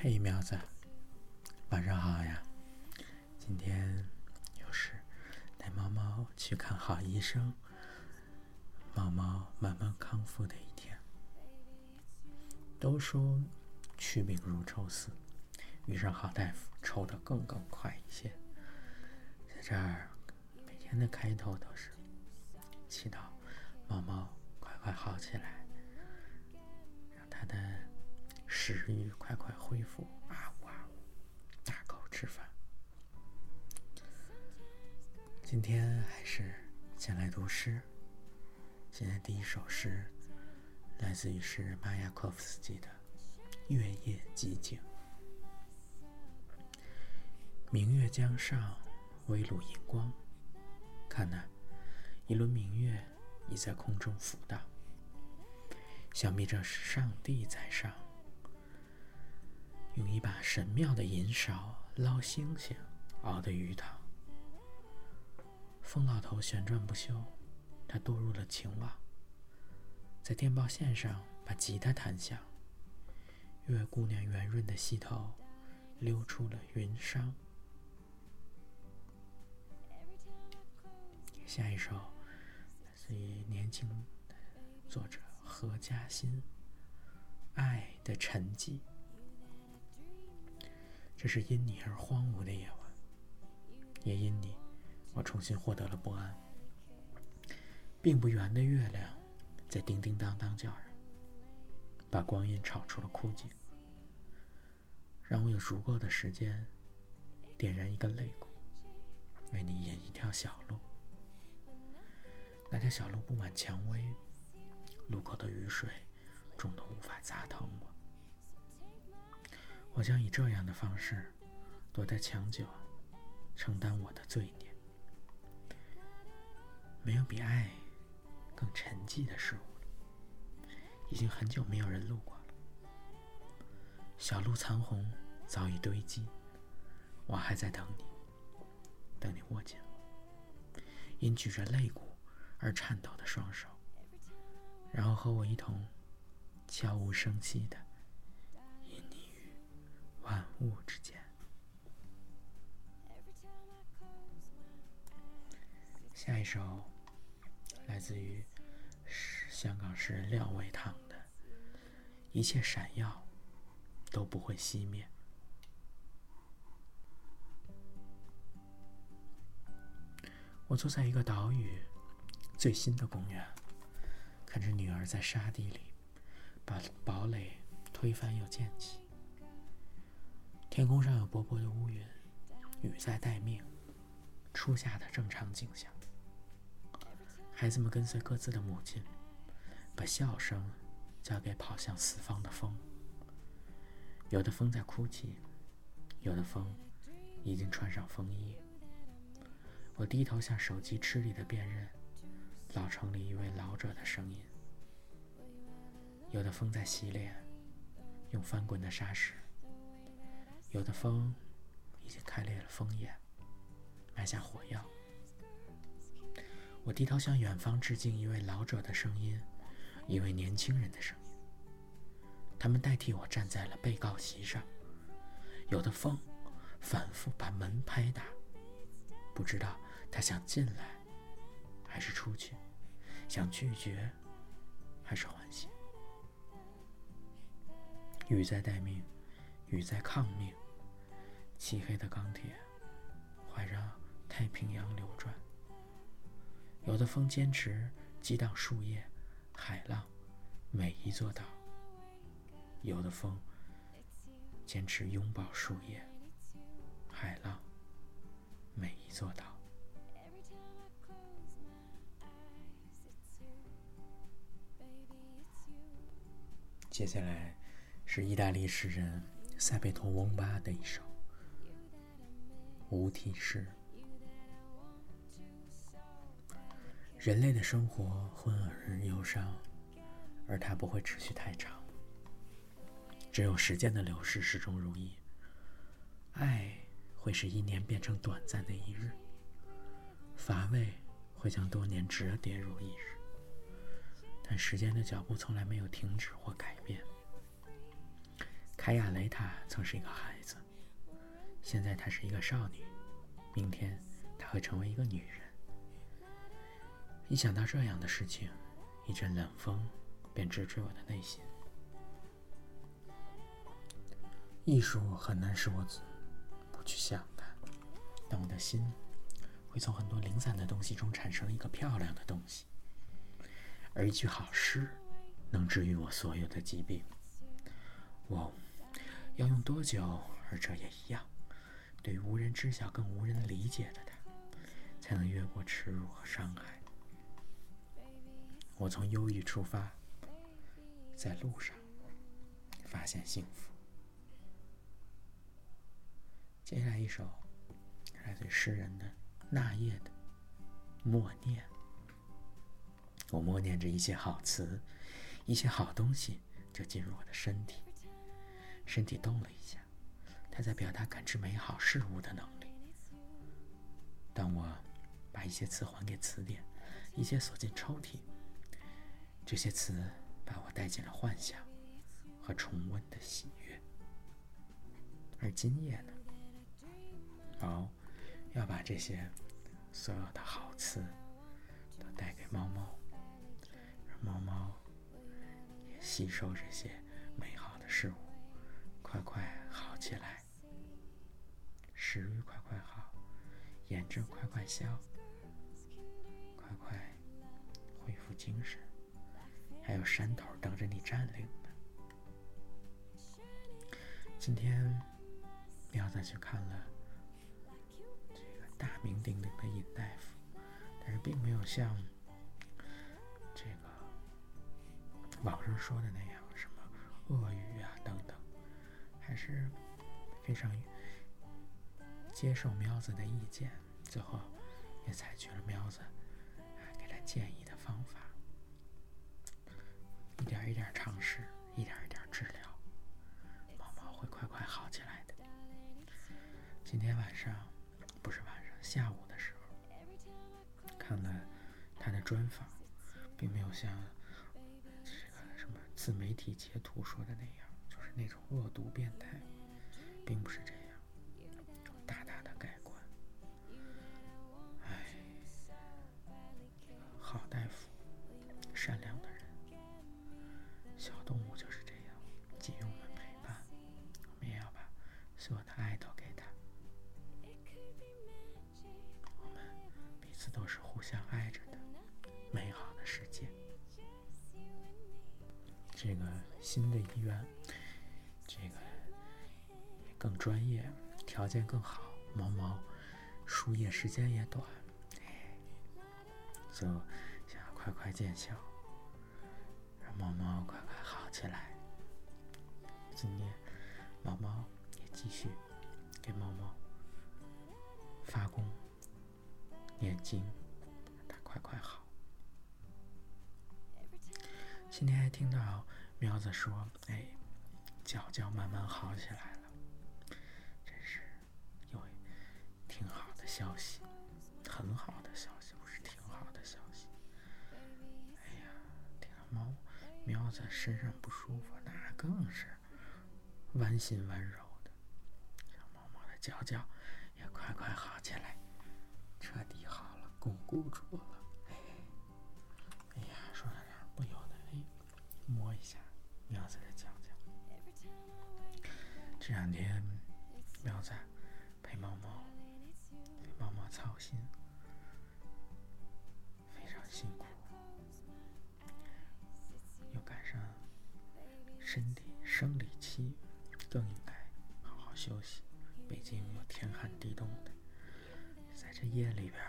嘿，苗子，晚上好呀！今天又是带猫猫去看好医生，猫猫慢慢康复的一天。都说去病如抽丝，遇上好大夫，抽得更更快一些。在这儿，每天的开头都是祈祷猫猫快快好起来，食欲快快恢复，啊呜啊呜，大口吃饭。今天还是先来读诗。现在第一首诗来自于是马雅科夫斯基的《月夜寂静》。明月江上，微露银光。看呐，一轮明月已在空中浮荡。想必这是上帝在上，用一把神妙的银勺捞星星，熬的鱼汤。疯老头旋转不休，他堕入了情网，在电报线上把吉他弹响。月姑娘圆润的细头溜出了云裳。下一首来自于年轻作者何嘉欣，《爱的沉寂》。这是因你而荒芜的夜晚，也因你，我重新获得了不安。并不圆的月亮在叮叮当当叫着，把光阴炒出了枯井。让我有足够的时间点燃一根肋骨，为你引一条小路。那条小路布满蔷薇，路口的雨水重得无法砸疼我。我将以这样的方式躲在墙角，承担我的罪孽。没有比爱更沉寂的事物了，已经很久没有人路过了。小路残红早已堆积，我还在等你，等你握紧我，因举着肋骨而颤抖的双手，然后和我一同悄无声息的首来自于香港诗人廖伟棠的《一切闪耀》。都不会熄灭。我坐在一个岛屿最新的公园，看着女儿在沙地里把堡垒推翻又建起。天空上有薄薄的乌云，雨在待命，初夏的正常景象。孩子们跟随各自的母亲，把笑声交给跑向四方的风。有的风在哭泣，有的风已经穿上风衣。我低头向手机吃力的辨认老城里一位老者的声音。有的风在洗脸，用翻滚的沙石；有的风已经开裂了枫叶，埋下火药。我低头向远方致敬一位老者的声音，一位年轻人的声音。他们代替我站在了被告席上。有的风反复把门拍打，不知道他想进来还是出去，想拒绝还是欢喜。雨在待命，雨在抗命。漆黑的钢铁环绕太平洋流转。有的风坚持激荡树叶、海浪，每一座岛。有的风坚持拥抱树叶、海浪，每一座岛。接下来是意大利诗人塞贝托·翁巴的一首无题诗。人类的生活昏而忧伤，而它不会持续太长。只有时间的流逝始终如一，爱会使一年变成短暂的一日，乏味会将多年折叠如一日。但时间的脚步从来没有停止或改变。凯亚雷塔曾是一个孩子，现在她是一个少女，明天她会成为一个女人。一想到这样的事情，一阵冷风便直吹我的内心。艺术很难使我不去想它，但我的心会从很多零散的东西中产生一个漂亮的东西，而一句好诗能治愈我所有的疾病。我要用多久？而这也一样，对于无人知晓、更无人理解的他，才能越过耻辱和伤害。我从忧郁出发，在路上发现幸福。接下来一首来自诗人的那夜的默念。我默念着一些好词，一些好东西就进入我的身体。身体动了一下，它在表达感知美好事物的能力。当我把一些词还给词典，一些锁进抽屉，这些词把我带进了幻想和重温的喜悦。而今夜呢，猫要把这些所有的好词都带给猫猫，让猫猫也吸收这些美好的事物。快快好起来，食欲快快好，眼睛快快消，快快恢复精神，还有山头等着你占领呢。今天喵子去看了这个大名鼎鼎的尹大夫，但是并没有像这个网上说的那样，什么鳄鱼啊等等。还是非常接受喵子的意见，最后也采取了喵子给他建议的方法，一点一点尝试，一点一点治疗，猫猫会快快好起来的。今天晚上不是晚上，下午的时候看了他的专访，并没有像这个什么自媒体截图说的那样。就是那种恶毒变态，并不是这样，这个新的医院。这个更专业，条件更好，毛毛输液时间也短，就想要快快见效，让毛毛快快好起来。今天毛毛也继续给毛毛发功念经，他快快好。今天还听到苗子说：“哎。”脚脚慢慢好起来了，真是有挺好的消息，很好的消息，不是挺好的消息。哎呀，听到猫喵子身上不舒服，那更是弯心温柔的，让猫猫的脚脚也快快好起来，彻底好了，巩固住下喵子的脚。这两天，苗子陪猫猫，给猫猫操心，非常辛苦，又赶上身体生理期，更应该好好休息。北京又天寒地冻的，在这夜里边，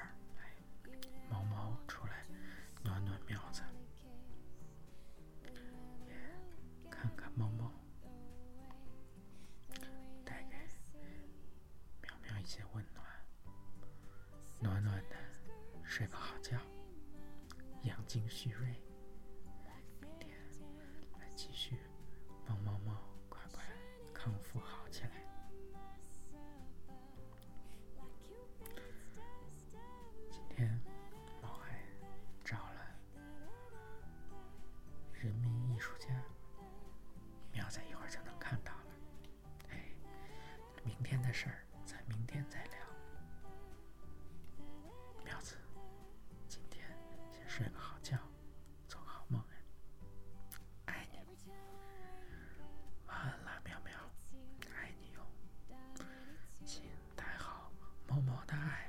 养精蓄锐，明天来继续帮猫猫快快康复好起来。今天猫还找了人民艺术家，喵仔一会儿就能看到了。哎，明天的事儿，咱明天再聊。time.